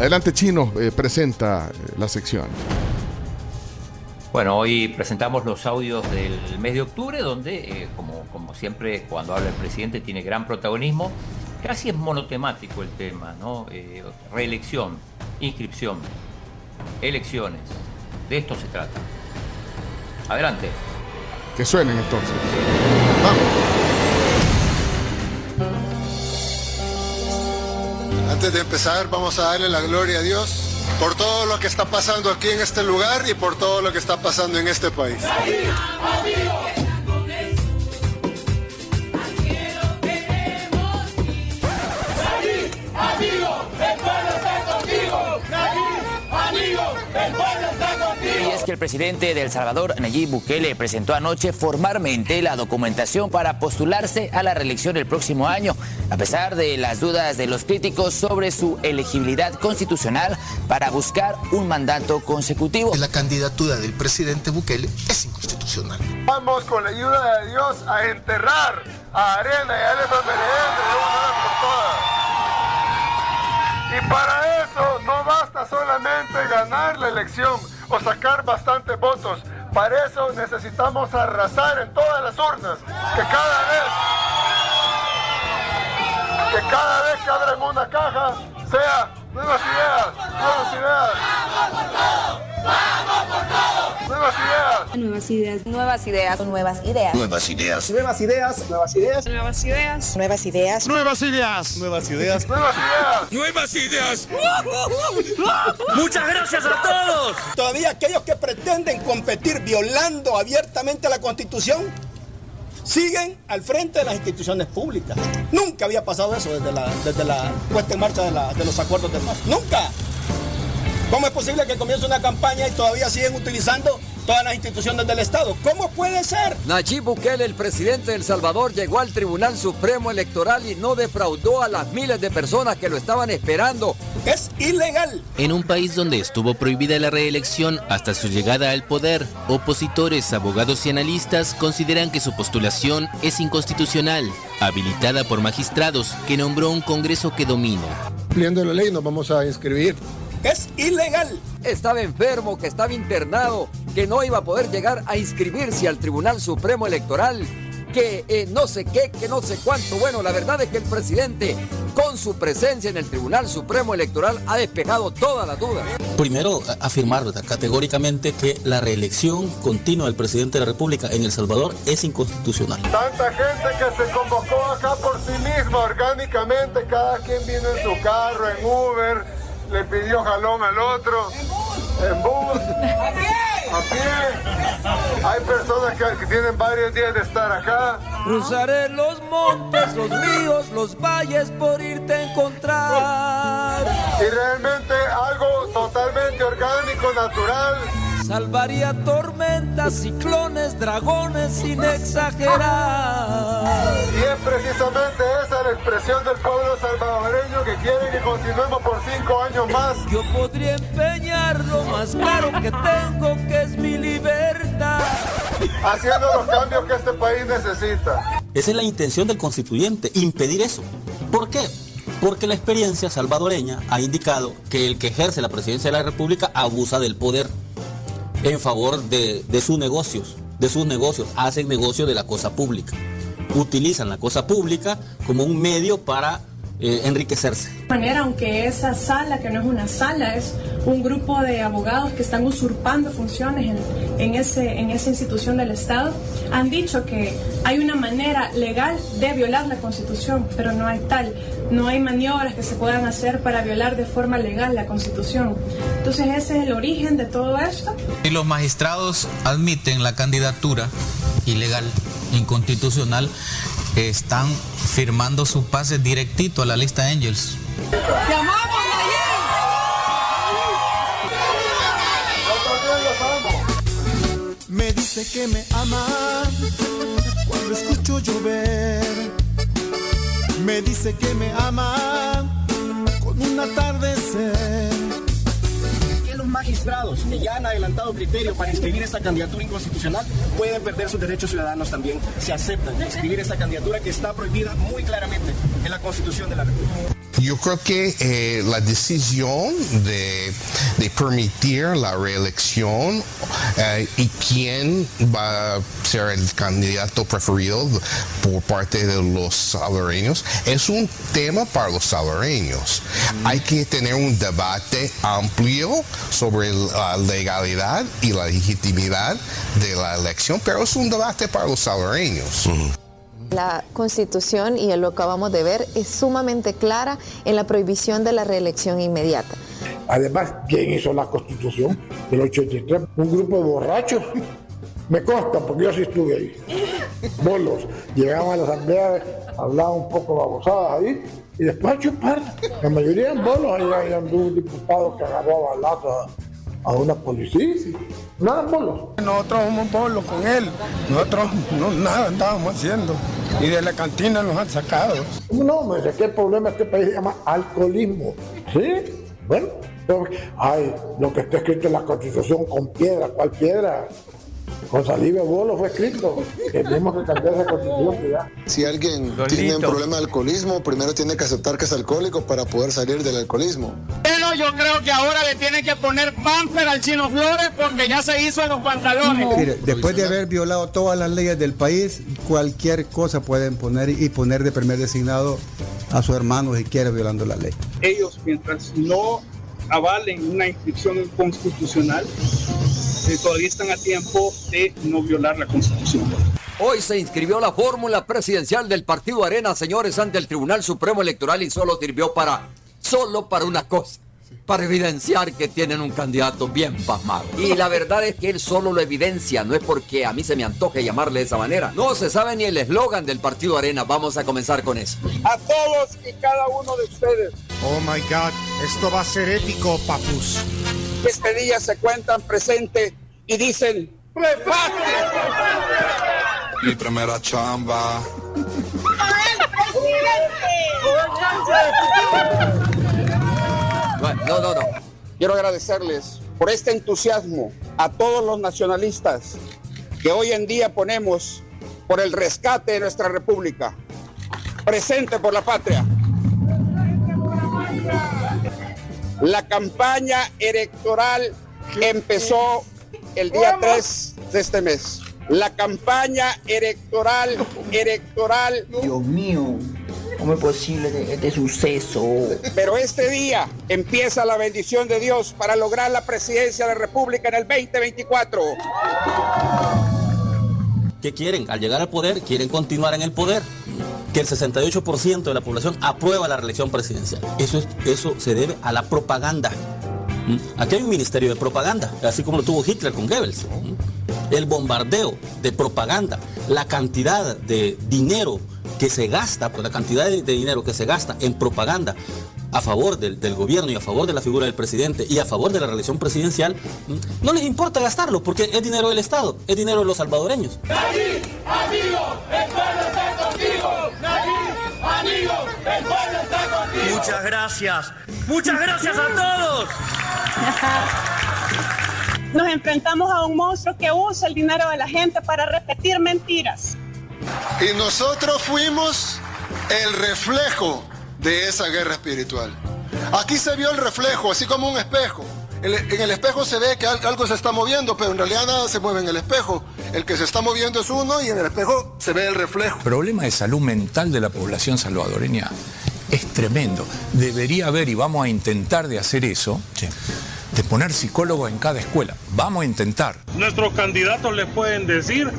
Adelante, Chino, eh, presenta eh, la sección. Bueno, hoy presentamos los audios del mes de octubre, donde, eh, como, como siempre, cuando habla el presidente, tiene gran protagonismo. Casi es monotemático el tema, ¿no? reelección, inscripción, elecciones. De esto se trata. Adelante. Que suenen entonces. Vamos. Antes de empezar, vamos a darle la gloria a Dios por todo lo que está pasando aquí en este lugar y por todo lo que está pasando en este país. Y es que el presidente de El Salvador, Nayib Bukele, presentó anoche formalmente la documentación para postularse a la reelección el próximo año, a pesar de las dudas de los críticos sobre su elegibilidad constitucional para buscar un mandato consecutivo. La candidatura del presidente Bukele es inconstitucional. Vamos con la ayuda de Dios a enterrar a Arena y a de una vez por todas. Y para eso no basta solamente ganar la elección o sacar bastantes votos. Para eso necesitamos arrasar en todas las urnas. Que cada vez, que cada vez que abren una caja sea nuevas ideas, nuevas ideas. ¡Vamos por todo! ¡Nuevas ideas! Nuevas ideas. Nuevas ideas. Nuevas ideas. Nuevas ideas. Nuevas ideas. Nuevas ideas. Nuevas ideas. Nuevas ideas. Nuevas ideas. Nuevas ideas. Nuevas ideas. Nuevas ideas. Muchas gracias a todos. Todavía aquellos que pretenden competir violando abiertamente la Constitución siguen al frente de las instituciones públicas. Nunca había pasado eso desde la, desde la puesta en marcha de, la, de los acuerdos de paz. Nunca. ¿Cómo es posible que comience una campaña y todavía siguen utilizando todas las instituciones del Estado? ¿Cómo puede ser? Nayib Bukele, el presidente de El Salvador, llegó al Tribunal Supremo Electoral y no defraudó a las miles de personas que lo estaban esperando. Es ilegal. En un país donde estuvo prohibida la reelección hasta su llegada al poder, opositores, abogados y analistas consideran que su postulación es inconstitucional, habilitada por magistrados que nombró un Congreso que domina. Cumpliendo la ley nos vamos a inscribir es ilegal. Estaba enfermo, que estaba internado, que no iba a poder llegar a inscribirse al Tribunal Supremo Electoral, que eh, no sé qué, que no sé cuánto. Bueno, la verdad es que el presidente, con su presencia en el Tribunal Supremo Electoral, ha despejado todas las dudas. Primero, afirmar categóricamente que la reelección continua del presidente de la República en El Salvador es inconstitucional. Tanta gente que se convocó acá por sí misma, orgánicamente, cada quien vino en su carro, en Uber le pidió jalón al otro, en bus, a pie. Hay personas que, tienen varios días de estar acá. Cruzaré los montes, los ríos, los valles por irte a encontrar. Y realmente algo totalmente orgánico, natural Salvaría tormentas, ciclones, dragones sin exagerar. Y es precisamente esa la expresión del pueblo salvadoreño que quiere que continuemos por cinco años más. Yo podría empeñar lo más caro que tengo, que es mi libertad. Haciendo los cambios que este país necesita. Esa es la intención del constituyente, impedir eso. ¿Por qué? Porque la experiencia salvadoreña ha indicado que el que ejerce la presidencia de la República abusa del poder en favor de, sus negocios, de sus negocios, hacen negocio de la cosa pública, utilizan la cosa pública como un medio para eh, enriquecerse. De manera, aunque esa sala, que no es una sala, es un grupo de abogados que están usurpando funciones en, ese, en esa institución del Estado, han dicho que hay una manera legal de violar la Constitución, pero no hay tal. No hay maniobras que se puedan hacer para violar de forma legal la Constitución. Entonces ese es el origen de todo esto. Y los magistrados admiten la candidatura ilegal, inconstitucional, están firmando su pase directito a la lista Angels. Me dice que me ama cuando escucho llover. Me dice que me ama con un atardecer magistrados que ya han adelantado criterio para inscribir esta candidatura inconstitucional pueden perder sus derechos ciudadanos también si aceptan inscribir esta candidatura que está prohibida muy claramente en la Constitución de la República. Yo creo que eh, la decisión de, de, permitir la reelección eh, y quién va a ser el candidato preferido por parte de los salvadoreños es un tema para los salvadoreños. Hay que tener un debate amplio sobre la legalidad y la legitimidad de la elección, pero es un debate para los salvadoreños. La constitución, y lo acabamos de ver, es sumamente clara en la prohibición de la reelección inmediata. Además, ¿quién hizo la constitución del 83? Un grupo de borrachos. Me consta, porque yo sí estuve ahí. Bolos. Llegaban a la asamblea, hablaban un poco babosadas ahí, y después a chupar. La mayoría eran bolos. Ahí, anduvo un diputado que agarró a a una policía. Nada bolos. Nosotros somos bolos con él. Nosotros no, nada andábamos haciendo. Y de la cantina nos han sacado. No, me sé que el problema de este país se llama alcoholismo. ¿Sí? Bueno, ay, lo que está escrito en la constitución con piedra, ¿cuál piedra? Con saliva bolo fue escrito que tenemos que cambiar esa constitución ya. Si alguien tiene un problema de alcoholismo, primero tiene que aceptar que es alcohólico para poder salir del alcoholismo. Pero yo creo que ahora le tienen que poner pamper al Chino Flores porque ya se hizo en los pantalones. Mire, después de haber violado todas las leyes del país, cualquier cosa pueden poner y poner de primer designado a su hermano si quiere violando la ley. Ellos, mientras no avalen una inscripción constitucional, todavía están a tiempo de no violar la Constitución. Hoy se inscribió la fórmula presidencial del Partido Arena, señores, ante el Tribunal Supremo Electoral y solo sirvió para, solo para una cosa, para evidenciar que tienen un candidato bien pasmado. Y la verdad es que él solo lo evidencia, no es porque a mí se me antoje llamarle de esa manera. No se sabe ni el eslogan del Partido Arena, vamos a comenzar con eso. A todos y cada uno de ustedes. Oh my God, esto va a ser épico, papus. Este día se cuentan presente y dicen, Mi primera chamba. No, no, no. Quiero agradecerles por este entusiasmo a todos los nacionalistas que hoy en día ponemos por el rescate de nuestra república. Presente por la patria. La campaña electoral empezó el día 3 de este mes. La campaña electoral, electoral. Dios mío, ¿cómo es posible este suceso? Pero este día empieza la bendición de Dios para lograr la presidencia de la República en el 2024. ¿Qué quieren? Al llegar al poder, quieren continuar en el poder. Que el 68% de la población aprueba la reelección presidencial. Eso, es, eso se debe a la propaganda. Aquí hay un ministerio de propaganda, así como lo tuvo Hitler con Goebbels. El bombardeo de propaganda, la cantidad de dinero que se gasta, pues la cantidad de, dinero que se gasta en propaganda a favor del, gobierno y a favor de la figura del presidente y a favor de la reelección presidencial, no les importa gastarlo porque es dinero del Estado, es dinero de los salvadoreños. Muchas gracias. Muchas gracias a todos. Nos enfrentamos a un monstruo que usa el dinero de la gente para repetir mentiras. Y nosotros fuimos el reflejo de esa guerra espiritual. Aquí se vio el reflejo, así como un espejo. En el espejo se ve que algo se está moviendo, pero en realidad nada se mueve en el espejo. El que se está moviendo es uno y en el espejo se ve el reflejo. El problema de salud mental de la población salvadoreña es tremendo. Debería haber, y vamos a intentar de hacer eso, de poner psicólogo en cada escuela. Vamos a intentar. Nuestros candidatos les pueden decir,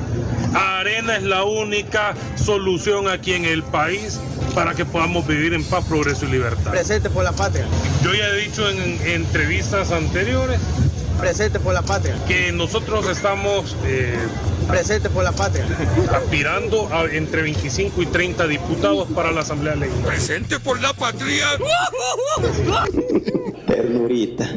Arena es la única solución aquí en el país para que podamos vivir en paz, progreso y libertad. Presente por la patria. Yo ya he dicho en, entrevistas anteriores. Presente por la patria. Que nosotros estamos... Eh, Presente por la patria. Aspirando a entre 25 y 30 diputados para la Asamblea Legislativa. Presente por la patria. Ternurita.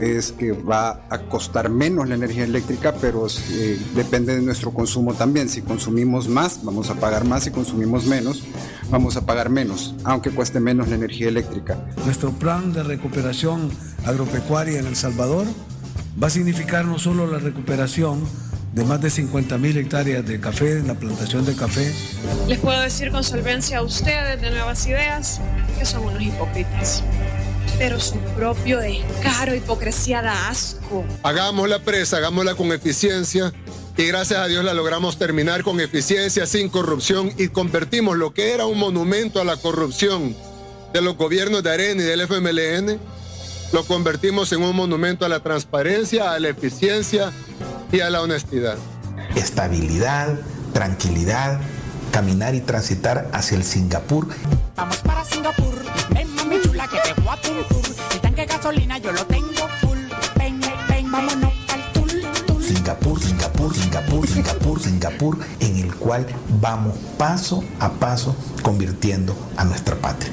Es que va a costar menos la energía eléctrica, pero eh, depende de nuestro consumo también. Si consumimos más, vamos a pagar más. Si consumimos menos, vamos a pagar menos, aunque cueste menos la energía eléctrica. Nuestro plan de recuperación agropecuaria en El Salvador va a significar no solo la recuperación de más de 50 mil hectáreas de café, en la plantación de café. Les puedo decir con solvencia a ustedes de Nuevas Ideas que son unos hipócritas. Pero su propio descaro, hipocresía da asco. Hagamos la presa, hagámosla con eficiencia y gracias a Dios la logramos terminar con eficiencia, sin corrupción y convertimos lo que era un monumento a la corrupción de los gobiernos de Arena y del FMLN, lo convertimos en un monumento a la transparencia, a la eficiencia y a la honestidad. Estabilidad, tranquilidad, caminar y transitar hacia el Singapur. Vamos para Singapur, ven mami chula que te voy a un tour. El tanque de gasolina yo lo tengo full. Ven, ven, vámonos al tour. Singapur, Singapur, Singapur, Singapur, Singapur, en el cual vamos paso a paso convirtiendo a nuestra patria.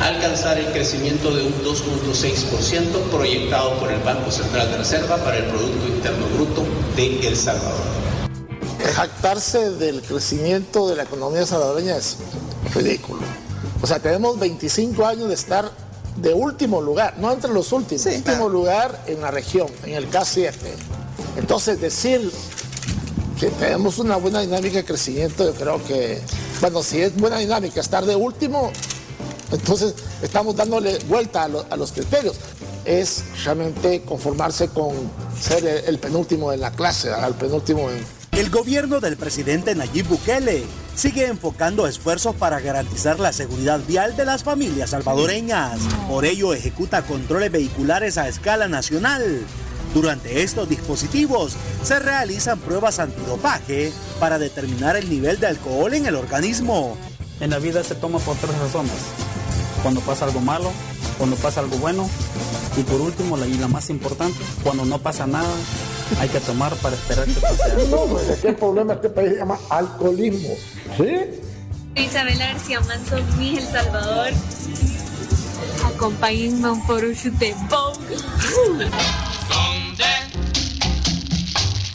Alcanzar el crecimiento de un 2.6% proyectado por el Banco Central de Reserva para el Producto Interno Bruto de El Salvador. Jactarse del crecimiento de la economía salvadoreña es ridículo. O sea, tenemos 25 años de estar de último lugar, no entre los últimos, último lugar en la región, en el K7. Entonces, decir que tenemos una buena dinámica de crecimiento, yo creo que, bueno, si es buena dinámica estar de último, entonces estamos dándole vuelta a, lo- a los criterios. Es realmente conformarse con ser el, el penúltimo de la clase, el penúltimo en, El gobierno del presidente Nayib Bukele sigue enfocando esfuerzos para garantizar la seguridad vial de las familias salvadoreñas. Por ello ejecuta controles vehiculares a escala nacional. Durante estos dispositivos se realizan pruebas antidopaje para determinar el nivel de alcohol en el organismo. En la vida se toma por tres razones. Cuando pasa algo malo, cuando pasa algo bueno y por último, la, y la más importante, cuando no pasa nada, hay que tomar para esperar que pase algo. No, pues el problema de este país se llama alcoholismo. ¿Sí? Isabela García Manso, mi El Salvador. Acompáñenme a un photoshoot de Vogue.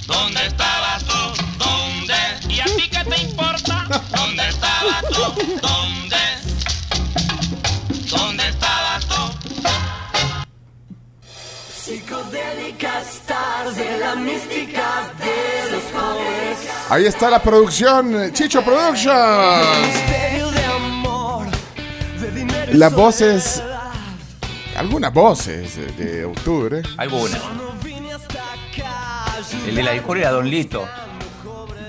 ¿Dónde estabas tú? ¿Dónde? ¿Y a ti qué te importa? ¿Dónde estabas tú? ¿Dónde? ¿Dónde Ahí está la producción, Chicho Production. Misterio de amor, de dinero y Las voces, algunas voces de, octubre. Algunas. El de la discordia era Don Lito,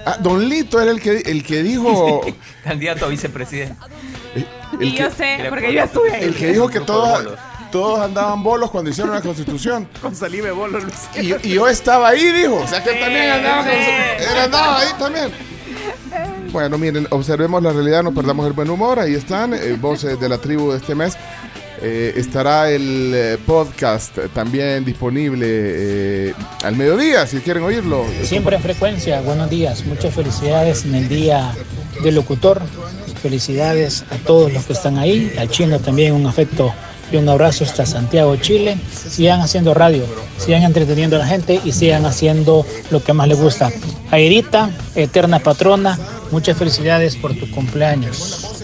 Ah, Don Lito era el que, el que dijo, candidato a vicepresidente. el que, sé, porque yo estuve ahí. el que dijo que Grupo todos, bolos. andaban bolos cuando hicieron la constitución. Con saliva de bolo, Y, y yo estaba ahí, dijo. O sea que él también andaba, con- él andaba ahí también. Bueno, miren, observemos la realidad, no perdamos el buen humor. Ahí están, eh, voces de la tribu de este mes. Eh, estará el eh, podcast también disponible eh, al mediodía, si quieren oírlo. Siempre en frecuencia, buenos días, muchas felicidades en el día del locutor, felicidades a todos los que están ahí, al chino también un afecto y un abrazo hasta Santiago, Chile. Sigan haciendo radio, sigan entreteniendo a la gente y sigan haciendo lo que más les gusta. Airita, eterna patrona, muchas felicidades por tu cumpleaños.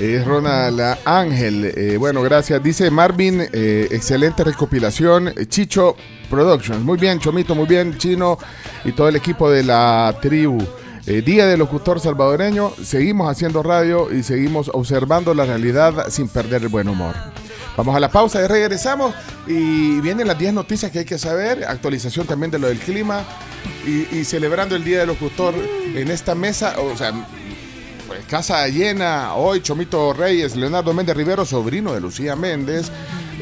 Es Ronald Ángel. eh, bueno, gracias. Dice Marvin, eh, excelente recopilación. eh, Chicho Productions. Muy bien, Chomito, muy bien, Chino y todo el equipo de la tribu. Eh, Día del locutor salvadoreño. Seguimos haciendo radio y seguimos observando la realidad sin perder el buen humor. Vamos a la pausa y regresamos. Y vienen las 10 noticias que hay que saber. Actualización también de lo del clima. Y, y celebrando el Día del Locutor en esta mesa. O sea, pues, casa llena, hoy Chomito Reyes, Leonardo Méndez Rivero, sobrino de Lucía Méndez.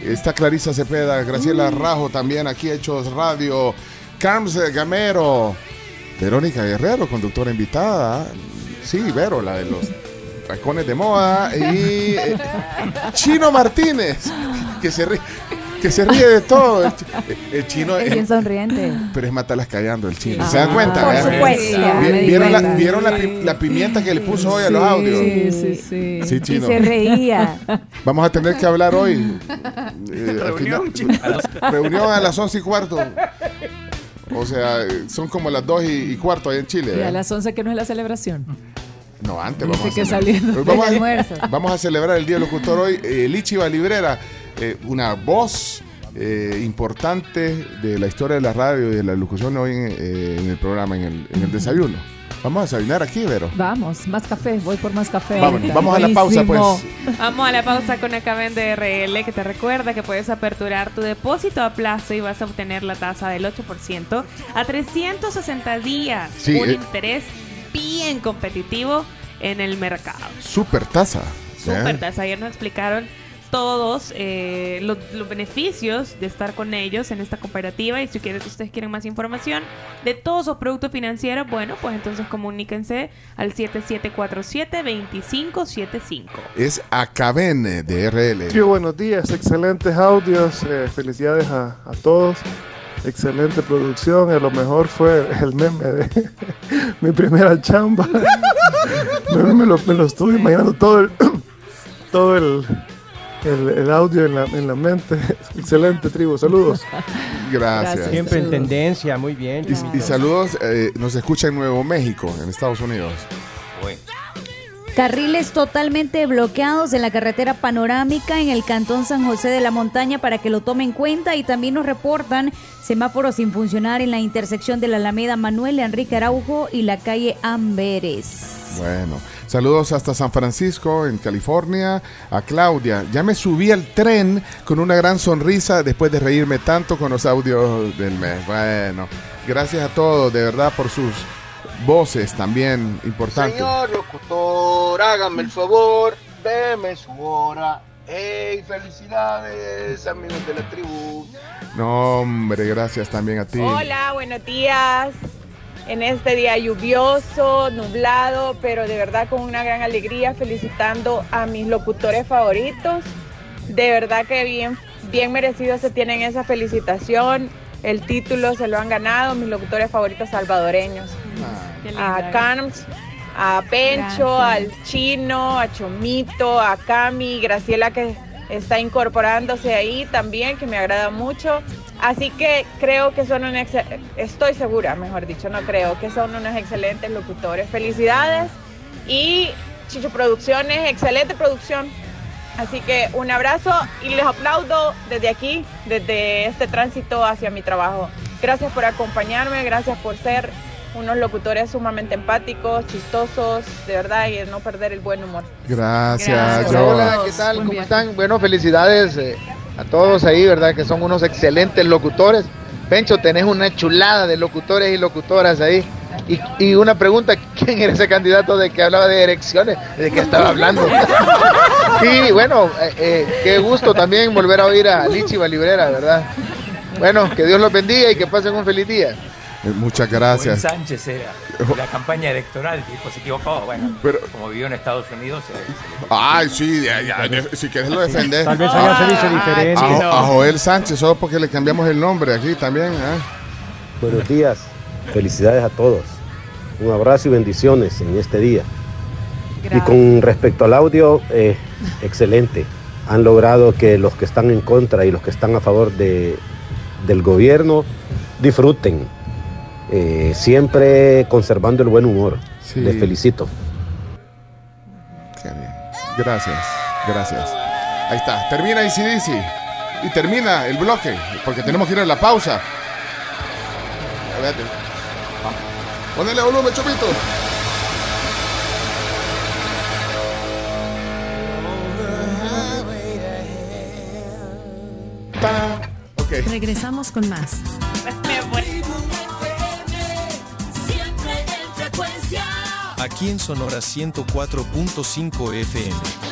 Está Clarisa Cepeda, Graciela Rajo también aquí, Hechos Radio. Carms Gamero, Verónica Guerrero, conductora invitada. Sí, Vero, la de los tacones de moda. Y eh, Chino Martínez, que se ríe, que se ríe de todo. El, el chino Es bien sonriente. pero es matalas callando el chino. Ah, ¿Se dan cuenta? por supuesto, ¿Vieron, la, cuenta. vieron la pi- la pimienta que le puso hoy a los audios? Sí, sí, sí. Sí, y chino. se reía. Vamos a tener que hablar hoy. eh, al Reunión, final- reunión a las 11 y cuarto. O sea, eh, son como las 2 y, y cuarto ahí en Chile. Y a las 11 que no es la celebración. No, antes Dice vamos a que saliendo Hoy vamos, del a, almuerzo. vamos a celebrar el Día del Locutor hoy. Eh, Lichi Valibrera, eh, una voz eh, importante de la historia de la radio y de la locución hoy en, eh, en el programa, en el, en el desayuno. Vamos a desayunar aquí, Vero. Vamos, más café, voy por más café. Vamos, vamos a la pausa, pues. Vamos a la pausa con Acaben de RL que te recuerda que puedes aperturar tu depósito a plazo y vas a obtener la tasa del 8% a 360 días. Sí, un eh. interés bien competitivo en el mercado. Super taza. Super tasa. Ayer nos explicaron todos eh, los, los beneficios de estar con ellos en esta cooperativa y si quieren, ustedes quieren más información de todos sus productos financieros, bueno, pues entonces comuníquense al 7747-2575. Es Acaben de RL. Sí, buenos días, excelentes audios, eh, felicidades a, a todos, excelente producción, a lo mejor fue el meme de mi primera chamba, me, me lo, me lo estuve imaginando todo el, todo el, el, el audio en la, en la mente, excelente tribu, saludos. Gracias. Siempre en tendencia, muy bien. Y, y saludos, eh, nos escucha en Nuevo México, en Estados Unidos. Carriles totalmente bloqueados en la carretera panorámica en el cantón San José de la Montaña para que lo tomen en cuenta y también nos reportan semáforos sin funcionar en la intersección de la Alameda Manuel Enrique Araujo y la calle Amberes. Bueno, saludos hasta San Francisco, en California, a Claudia. Ya me subí al tren con una gran sonrisa después de reírme tanto con los audios del mes. Bueno, gracias a todos, de verdad, por sus voces también importantes. Señor locutor, hágame el favor, deme su hora. ¡Hey! ¡Felicidades, amigos de la tribu! No, hombre, gracias también a ti. Hola, buenos días. En este día lluvioso, nublado, pero de verdad con una gran alegría, felicitando a mis locutores favoritos. De verdad que bien, bien merecidos se tienen esa felicitación. El título se lo han ganado mis locutores favoritos salvadoreños. A Carms, a Pencho, Gracias. al Chino, a Chomito, a Cami, Graciela que está incorporándose ahí también, que me agrada mucho. Así que creo que son un estoy segura, mejor dicho, no creo, que son unos excelentes locutores. Felicidades y Chicho Producciones, excelente producción. Así que un abrazo y les aplaudo desde aquí, desde este tránsito hacia mi trabajo. Gracias por acompañarme, gracias por ser unos locutores sumamente empáticos, chistosos, de verdad, y de no perder el buen humor. Gracias, hola, ¿qué tal? ¿Cómo están? Bueno, felicidades eh, a todos ahí, ¿verdad? Que son unos excelentes locutores. Pencho, tenés una chulada de locutores y locutoras ahí. Y, y una pregunta, ¿quién era ese candidato de que hablaba de erecciones? ¿De qué estaba hablando? sí, bueno, eh, eh, qué gusto también volver a oír a Lichi Librera, ¿verdad? Bueno, que Dios los bendiga y que pasen un feliz día. Eh, Muchas gracias. Sánchez era la campaña electoral, dijo, se equivocó. Bueno, como vivió en Estados Unidos, se- se Ay, sí, ya, si quieres lo defender. Tal vez haya servicio diferente. A, Jo- a Joel Sánchez, solo porque le cambiamos el nombre aquí también. ¿eh? Buenos días, felicidades a todos. Un abrazo y bendiciones en este día. Y con respecto al audio, eh, excelente. Han logrado que los que están en contra y los que están a favor de, del gobierno disfruten, eh, siempre conservando el buen humor. Les felicito. Gracias, gracias. Ahí está, termina ICDC. Y termina el bloque, porque tenemos que ir a la pausa. Espérate. Ponele volumen, Chopito. Regresamos con más. Aquí en Sonora 104.5 FM.